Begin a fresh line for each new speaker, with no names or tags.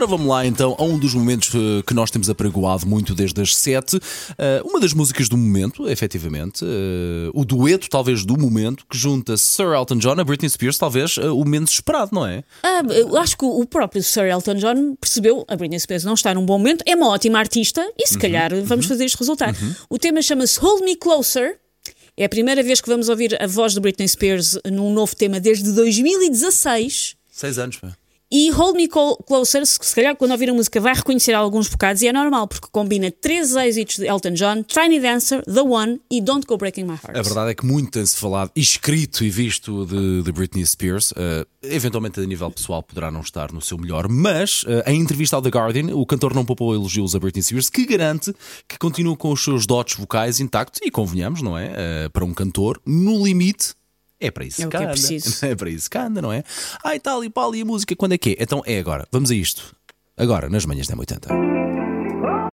Ora, vamos lá então a um dos momentos eh, que nós temos apregoado muito desde as sete. Eh, uma das músicas do momento, efetivamente. eh, o dueto, talvez, do momento, que junta Sir Elton John a Britney Spears, talvez o menos esperado, não é?
Ah, eu acho que o próprio Sir Elton John percebeu a Britney Spears não está num bom momento, é uma ótima artista e se calhar vamos fazer isto resultar. O tema chama-se Hold Me Closer. É a primeira vez que vamos ouvir a voz de Britney Spears num novo tema desde 2016.
Seis anos, pá.
E Hold Me Clo- Closer, se calhar quando ouvir a música vai reconhecer alguns bocados e é normal, porque combina três êxitos de Elton John, Tiny Dancer, The One e Don't Go Breaking My Heart.
A verdade é que muito tem-se falado, e escrito e visto de, de Britney Spears. eh, eventualmente, a nível pessoal, poderá não estar no seu melhor, mas eh, em entrevista ao The Guardian, o cantor não poupou elogios a Britney Spears, que garante que continua com os seus dotes vocais intactos, e convenhamos, não é? Eh, para um cantor, no limite. É para isso
É
que
que é preciso.
É para isso que anda, não é? Ai, tal e pau, e a música, quando é que é? Então é agora. Vamos a isto. Agora, nas manhãs da 80.